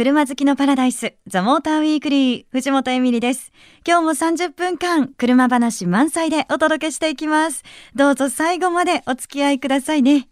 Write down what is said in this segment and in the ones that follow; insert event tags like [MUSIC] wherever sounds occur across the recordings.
車好きのパラダイス、ザ・モーターウィークリー、藤本エミリです。今日も30分間、車話満載でお届けしていきます。どうぞ最後までお付き合いくださいね。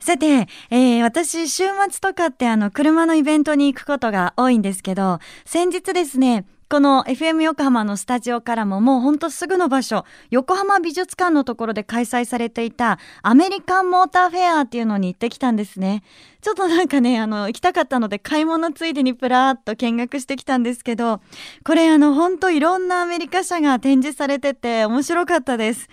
さて、えー、私、週末とかってあの、車のイベントに行くことが多いんですけど、先日ですね、この FM 横浜のスタジオからももうほんとすぐの場所、横浜美術館のところで開催されていたアメリカンモーターフェアっていうのに行ってきたんですね。ちょっとなんかね、あの、行きたかったので買い物ついでにプラーっと見学してきたんですけど、これあの、ほんといろんなアメリカ車が展示されてて面白かったです。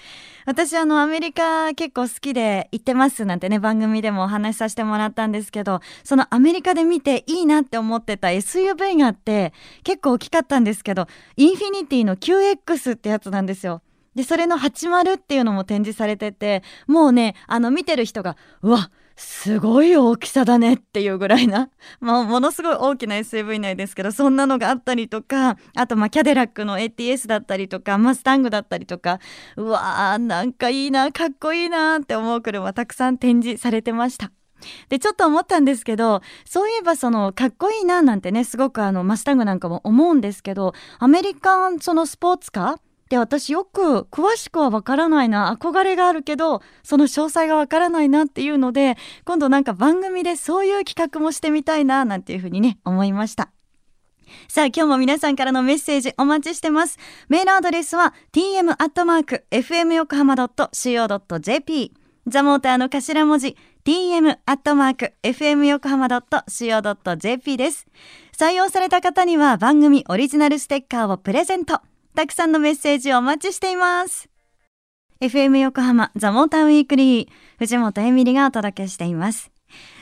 私あのアメリカ結構好きで行ってますなんてね番組でもお話しさせてもらったんですけどそのアメリカで見ていいなって思ってた SUV があって結構大きかったんですけどインフィニティの QX ってやつなんですよ。でそれの80っていうのも展示されててもうねあの見てる人がうわっすごい大きさだねっていうぐらいな、[LAUGHS] まあ、ものすごい大きな SUV 内ですけどそんなのがあったりとかあとまあキャデラックの ATS だったりとかマスタングだったりとかうわーなんかいいなかっこいいなって思う車たくさん展示されてました。でちょっと思ったんですけどそういえばそのかっこいいななんてねすごくあのマスタングなんかも思うんですけどアメリカンそのスポーツカーで私よく詳しくはわからないな憧れがあるけどその詳細がわからないなっていうので今度なんか番組でそういう企画もしてみたいななんていうふうにね思いました。さあ今日も皆さんからのメッセージお待ちしてます。メールアドレスは tm.fm 横浜 .co.jp ザモーターの頭文字 tm.fm 横浜 .co.jp です。採用された方には番組オリジナルステッカーをプレゼント。たくさんのメッセージをお待ちしています。FM 横浜ザ・モーターウィークリー藤本エミリがお届けしています。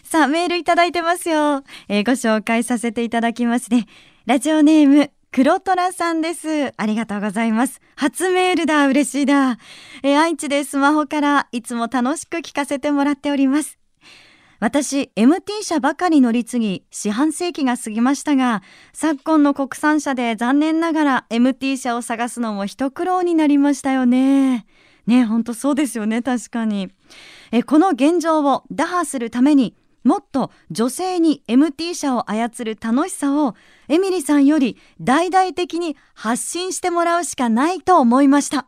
さあ、メールいただいてますよ。えー、ご紹介させていただきますね。ラジオネーム、黒虎さんです。ありがとうございます。初メールだ。嬉しいだ。えー、愛知でスマホからいつも楽しく聞かせてもらっております。私 MT 車ばかり乗り継ぎ四半世紀が過ぎましたが昨今の国産車で残念ながら MT 車を探すのも一苦労になりましたよね。ねほんとそうですよね確かにえこの現状を打破するためにもっと女性に MT 車を操る楽しさをエミリさんより大々的に発信してもらうしかないと思いました。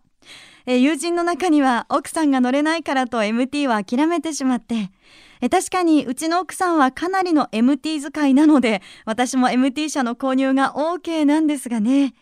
え友人の中には奥さんが乗れないからと MT は諦めてしまってえ確かにうちの奥さんはかなりの MT 使いなので私も MT 車の購入が OK なんですがね、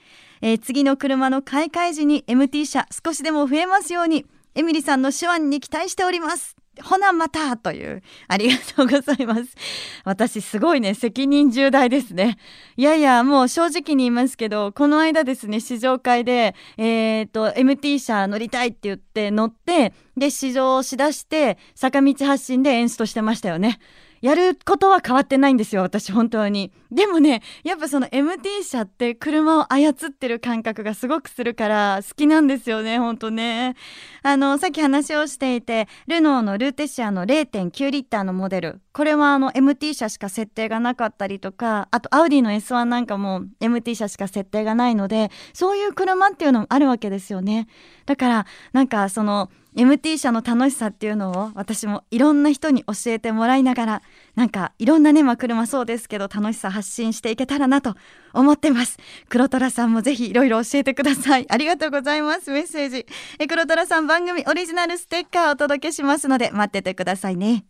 え次の車の買い替え時に MT 車少しでも増えますようにエミリさんの手腕に期待しております。ほなまたという。ありがとうございます。私すごいね責任重大ですね。いやいやもう正直に言いますけどこの間ですね試乗会でえっ、ー、と MT 車乗りたいって言って乗ってで試乗しだして坂道発進で演出としてましたよね。やることは変わってないんですよ私本当に。でもねやっぱその MT 車って車を操ってる感覚がすごくするから好きなんですよね本当ね。あのさっき話をしていてルノーのルーテシアの0.9リッターのモデル。これはあの MT 車しか設定がなかったりとかあとアウディの S1 なんかも MT 車しか設定がないのでそういう車っていうのもあるわけですよね。だからなんかその MT 車の楽しさっていうのを私もいろんな人に教えてもらいながらなんかいろんなね、まあ、車そうですけど楽しさ発信していけたらなと思ってます。黒虎さんもぜひいろいろ教えてください。ありがとうございますメッセージ。え黒虎さん番組オリジナルステッカーをお届けしますので待っててくださいね。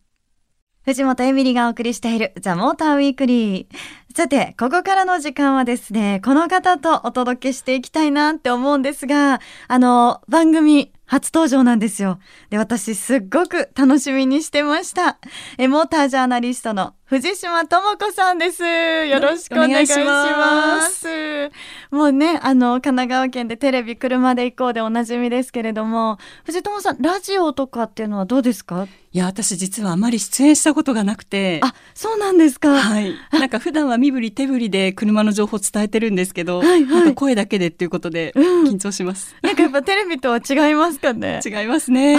藤本エミリがお送りしているザ・モーターウィークリー。さて、ここからの時間はですね、この方とお届けしていきたいなって思うんですが、あの、番組初登場なんですよ。で、私すっごく楽しみにしてました。え、モータージャーナリストの藤島智子さんです。よろしくお願いします。もうね、あの、神奈川県でテレビ車で行こうでおなじみですけれども、藤友さん、ラジオとかっていうのはどうですか？いや、私実はあまり出演したことがなくて。あ、そうなんですか。はい。なんか普段は身振り手振りで車の情報伝えてるんですけど、はいはい、声だけでっていうことで緊張します。うん、なんかやっぱテレビとは違いますかね。違いますね。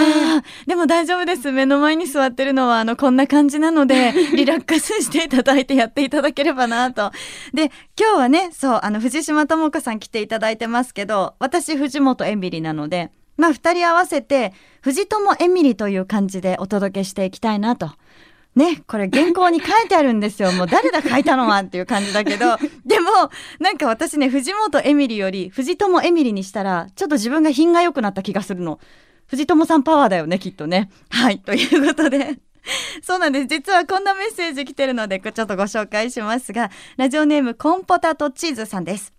でも大丈夫です。目の前に座ってるのは、あの、こんな感じなので、[LAUGHS] リラックスしていただいてやっていただければなと。で、今日はね、そう、あの、藤島智子さん来ていただいてますけど、私、藤本エミリなので、まあ、二人合わせて、藤友エミリという感じでお届けしていきたいなと。ね、これ原稿に書いてあるんですよ。もう誰だ書いたのはっていう感じだけど、[LAUGHS] でも、なんか私ね、藤本エミリより藤友エミリにしたら、ちょっと自分が品が良くなった気がするの。藤友さんパワーだよね、きっとね。はい、ということで。[LAUGHS] そうなんです。実はこんなメッセージ来てるので、ちょっとご紹介しますが、ラジオネームコンポタとチーズさんです。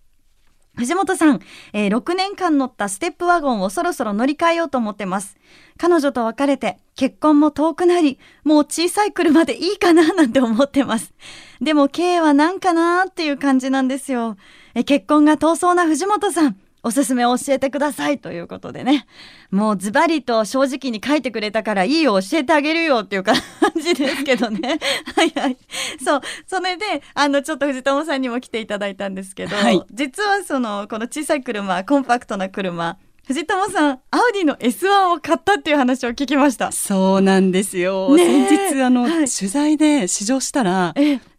藤本さん、えー、6年間乗ったステップワゴンをそろそろ乗り換えようと思ってます。彼女と別れて結婚も遠くなり、もう小さい車でいいかななんて思ってます。でも K は何かなーっていう感じなんですよ。え結婚が遠そうな藤本さん、おすすめを教えてくださいということでね。もうズバリと正直に書いてくれたからいいよ教えてあげるよっていう感じですけどね。[LAUGHS] はいはい。そう。それで、あの、ちょっと藤友さんにも来ていただいたんですけど、はい、実はその、この小さい車、コンパクトな車、藤友さん、アウディの S1 を買ったっていう話を聞きました。そうなんですよ。先日、あの、はい、取材で試乗したら、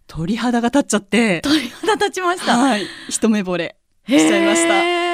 鳥肌が立っちゃって。鳥肌立ちました。はい。一目惚れしちゃいました。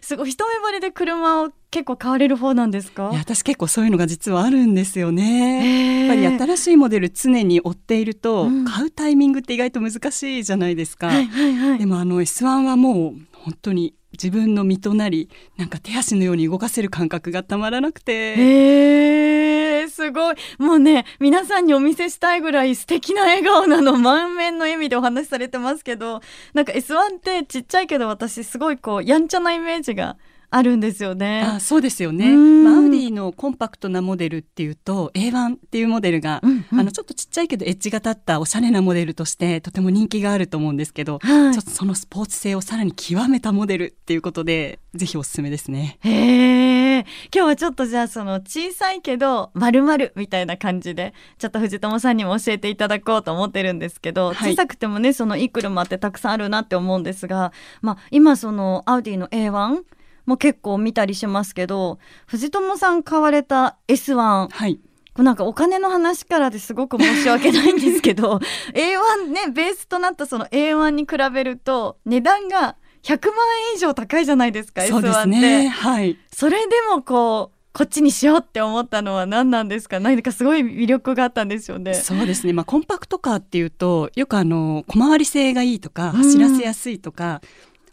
すごい一目惚れで車を結構買われる方なんですか？いや私結構そういうのが実はあるんですよね。やっぱり新しいモデル常に追っていると、うん、買うタイミングって意外と難しいじゃないですか、はいはいはい、でもあの S1 はもう本当に自分の身となりなんか手足のように動かせる感覚がたまらなくて。へーすごい。もうね皆さんにお見せしたいぐらい素敵な笑顔なの満面の笑みでお話しされてますけどなんか S1 ってちっちゃいけど私すごいこうやんちゃなイメージがあるんですよね。あそうですよね。まあ、アウディのコンパクトなモデルっていうと A1 っていうモデルが、うんうん、あのちょっとちっちゃいけどエッジが立ったおしゃれなモデルとしてとても人気があると思うんですけど、はい、ちょっとそのスポーツ性をさらに極めたモデルっていうことでぜひおすすめですね。へえ。今日はちょっとじゃあその小さいけど丸々みたいな感じでちょっと藤友さんにも教えていただこうと思ってるんですけど、はい、小さくてもねそのいい車ってたくさんあるなって思うんですが、まあ今そのアウディの A1 も結構見たりしますけど藤友さん買われた S1、はい、こなんかお金の話からですごく申し訳ないんですけど [LAUGHS] A1 ねベースとなったその A1 に比べると値段が100万円以上高いじゃないですか S1 って。ね、はい、それでもこうこっちにしようって思ったのは何なんですか？何かすごい魅力があったんですよね。そうですね。まあコンパクトカーっていうとよくあの小回り性がいいとか走らせやすいとか、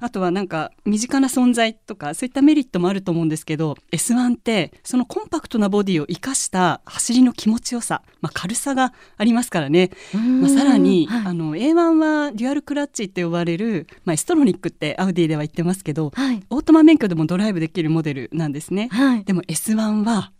あとはなんか身近な存在とかそういったメリットもあると思うんですけど S1 ってそのコンパクトなボディを生かした走りの気持ちよさ、まあ、軽さがありますからね、まあ、さらに、はい、あの A1 はデュアルクラッチって呼ばれる、まあ、エストロニックってアウディでは言ってますけど、はい、オートマ免許でもドライブできるモデルなんですね。はい、でも S1 は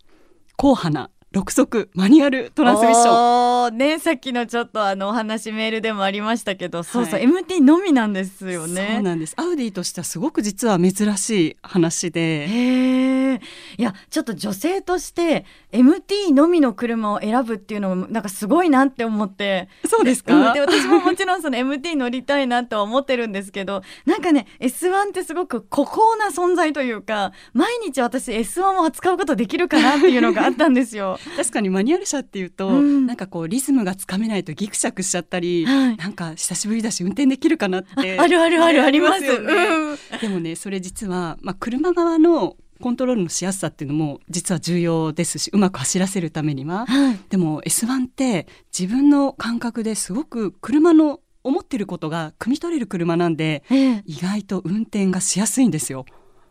硬派な6速マニュアルトランスミッション。ね、さっきのちょっとあのお話メールでもありましたけど、そうそう、はい、MT のみなんですよね。そうなんです。アウディとしてはすごく実は珍しい話で。へえ。いや、ちょっと女性として MT のみの車を選ぶっていうのもなんかすごいなって思って。そうですか？で、私ももちろんその MT 乗りたいなとは思ってるんですけど、なんかね、S1 ってすごく孤高な存在というか、毎日私 S1 を扱うことできるかなっていうのがあったんですよ。[LAUGHS] 確かにマニュアル車っていうと、うん、なんかこうリズムがつかめないとギクシャクしちゃったり、はい、なんか久しぶりだし運転できるかなってあるあるあるありますよね、うん、でもねそれ実は、まあ、車側のコントロールのしやすさっていうのも実は重要ですしうまく走らせるためには、はい、でも S1 って自分の感覚ですごく車の思ってることが汲み取れる車なんで、え。意外と運転がしやすいんですよ。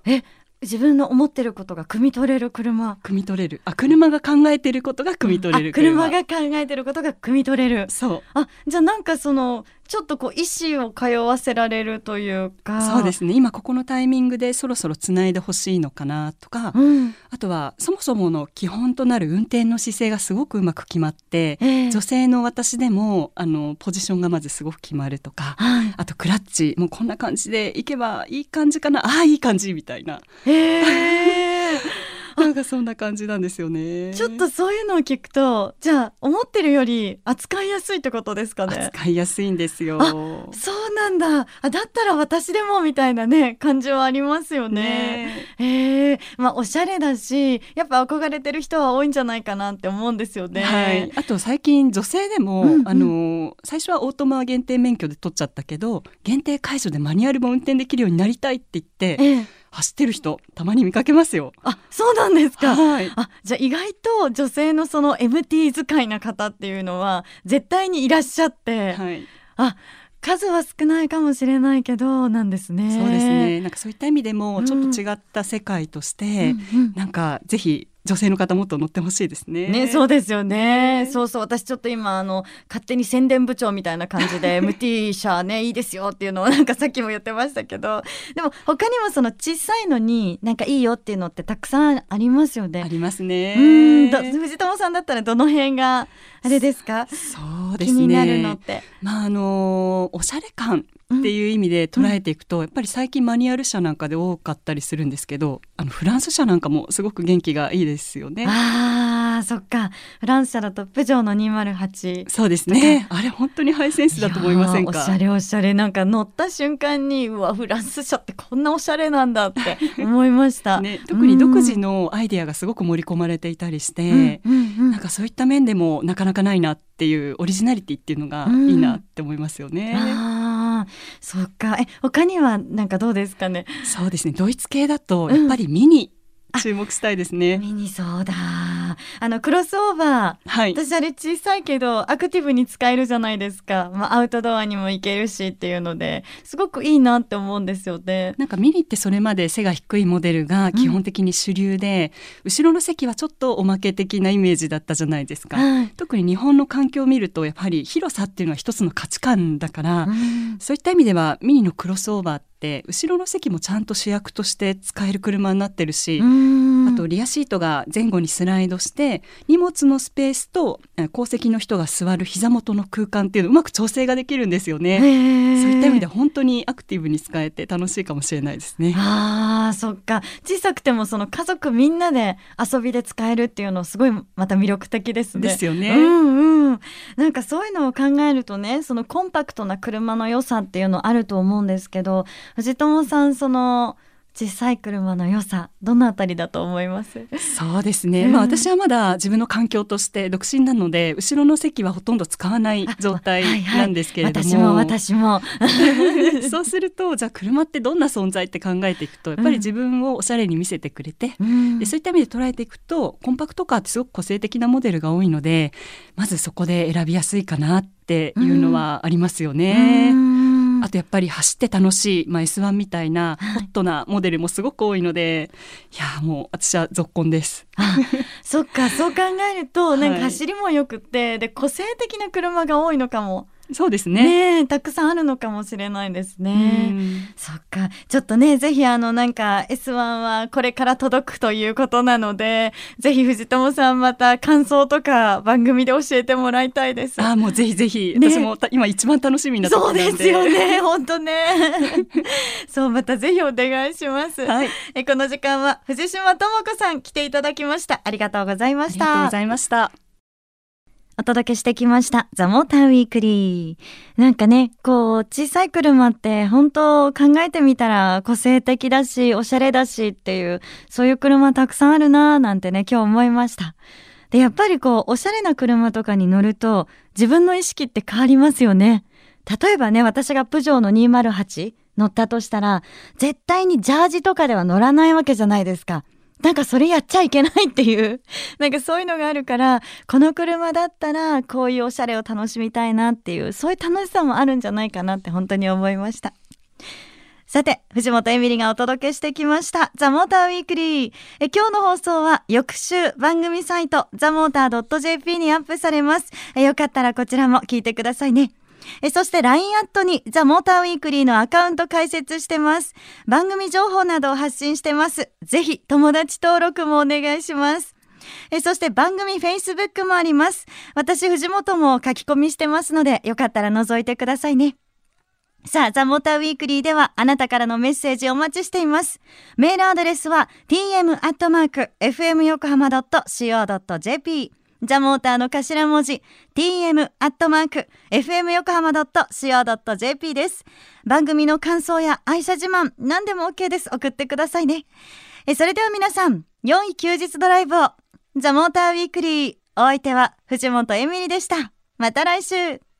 え自分の思ってることが汲み取れる車。汲み取れる。あ車が考えてることが汲み取れる車。が考えてることが汲み取れる。そう。あじゃあなんかそのちょっとこう意思を通わせられるというか。そうですね。今ここのタイミングでそろそろつないでほしいのかなとか、うん、あとはそもそもの基本となる運転の姿勢がすごくうまく決まって、えー、女性の私でもあのポジションがまずすごく決まるとか、はい、あとクラッチもうこんな感じでいけばいい感じかなああいい感じみたいな。えーなんかそんな感じなんですよね。ちょっとそういうのを聞くと、じゃあ思ってるより扱いやすいってことですかね？扱いやすいんですよ。そうなんだ。あ、だったら私でもみたいなね感じはありますよね。ねええー、まあおしゃれだし、やっぱ憧れてる人は多いんじゃないかなって思うんですよね。はい。あと最近女性でも、うんうん、あの最初はオートマ限定免許で取っちゃったけど、限定解除でマニュアルも運転できるようになりたいって言って。えー走ってる人たまに見かけますよ。あそうなんですか、はい、あじゃあ意外と女性のその MT 使いな方っていうのは絶対にいらっしゃって、はい、あ数は少ないかもしれないけどなんですね。そうですね。なんかそういった意味でもちょっと違った世界として、うんうん。なんかぜひ女性の方もっと乗ってほしいですね。ね、そうですよね。ねそうそう、私ちょっと今、あの、勝手に宣伝部長みたいな感じで、[LAUGHS] MT 社ね、いいですよっていうのを、なんかさっきも言ってましたけど。でも、他にもその小さいのに、なんかいいよっていうのってたくさんありますよあね。りますね。うん、ど藤友さんだったら、どの辺が、あれですか？そうですね。気になるのって。まああのおしゃれ感っていう意味で捉えていくと、やっぱり最近マニュアル車なんかで多かったりするんですけどあのフランス車なんかもすごく元気がいいですよね。ああ、そっか。フランス車だと、プジョーの208。そうですねあれ本当にハイセンスだと思いませんか？おしゃれおしゃれなんか乗った瞬間にうわフランス車ってこんなおしゃれなんだって [LAUGHS] 思いました、ね、特に独自のアイデアがすごく盛り込まれていたりして、うんうんうんなんかそういった面でもなかなかないなっていうオリジナリティっていうのがいいなって思いますよね。あーそっか。え他にはなんかどうですかね？そうですね。ドイツ系だとやっぱりミニ。注目したいですね。ミニそうだあのクロスオーバーはい。私あれ小さいけどアクティブに使えるじゃないですか、まあ、アウトドアにも行けるしっていうのですごくいいなって思うんですよね。なんかミニってそれまで背が低いモデルが基本的に主流で、後ろの席はちょっとおまけ的なイメージだったじゃないですか。はい。特に日本の環境を見るとやはり広さっていうのは一つの価値観だから、うん。そういった意味ではミニのクロスオーバーって後ろの席もちゃんと主役として使える車になってるし、うんあとリアシートが前後にスライドして荷物のスペースとえ後席の人が座る膝元の空間っていうのをうまく調整ができるんですよね。そういった意味で本当にアクティブに使えて楽しいかもしれないですね。あーそっか小さくてもその家族みんなで遊びで使えるっていうのすごいまた魅力的ですね。ですよね。うんうん、なんかそういうのを考えるとねそのコンパクトな車の良さっていうのあると思うんですけど藤友さんその小さい車の良さどのあたりだと思います？そうですね、うん。まあ私はまだ自分の環境として独身なので後ろの席はほとんど使わない状態なんですけれども、私も私も。[LAUGHS] そうするとじゃあ車ってどんな存在って考えていくとやっぱり自分をおしゃれに見せてくれて、うん。でそういった意味で捉えていくとコンパクトカーってすごく個性的なモデルが多いのでまずそこで選びやすいかなっていうのはありますよね。うんあとやっぱり走って楽しい、まあ、S1 みたいなはい。ホットなモデルもすごく多いので、い、やもう私は続婚です。あそっかそう考えるとなんかはい走りもよくってで個性的な車が多いのかもそうですね。ねえたくさんあるのかもしれないですうね。んそっか。ちょっとね、ぜひあのなんか S1 はこれから届くということなので、ぜひ藤友さんまた感想とか番組で教えてもらいたいです。あーもうぜひぜひ、ね私もた今一番楽しみなそうでですよ。ね。本当ね。[LAUGHS] そう、またぜひお願いします。はい、えこの時間は藤島智子さん来ていただきました。ありがとうございまあしたりがとうご。ざいました。お届けしてきました。ザ・モーターウィークリー。なんかね、こう、小さい車って本当考えてみたら個性的だし、おしゃれだしっていう、そういう車たくさんあるなぁなんてね、今日思いました。で、やっぱりこう、おしゃれな車とかに乗ると、自分の意識って変わりますよね。例えばね、私がプジョーの208乗ったとしたら、絶対にジャージとかでは乗らないわけじゃないですか。なんかそれやっちゃいけないっていう、[LAUGHS] なんかそういうのがあるから、この車だったらこういうおしゃれを楽しみたいなっていう、そういう楽しさもあるんじゃないかなって本当に思いました。さて、藤本エミリがお届けしてきました、ザ・モーターウィークリー。え今日の放送は翌週番組サイト、ザ・モーター .jp にアップされます。えよかったらこちらも聞いてくださいね。えそして LINE アットにザ・モーターウィークリーのアカウント開設してます。番組情報などを発信してます。ぜひ友達登録もお願いします。えそして番組 Facebook もあります。私藤本も書き込みしてますので、よかったら覗いてくださいね。さあ、ザ・モーターウィークリーではあなたからのメッセージお待ちしています。メールアドレスは tm.fmyokohama.co.jp ザ・モーターの頭文字 tm.fmyokohama.co.jp です。番組の感想や愛車自慢、何でも OK です。送ってくださいね。えそれでは皆さん、4位休日ドライブを。ザ・モーターウィークリー。お相手は藤本エミリでした。また来週。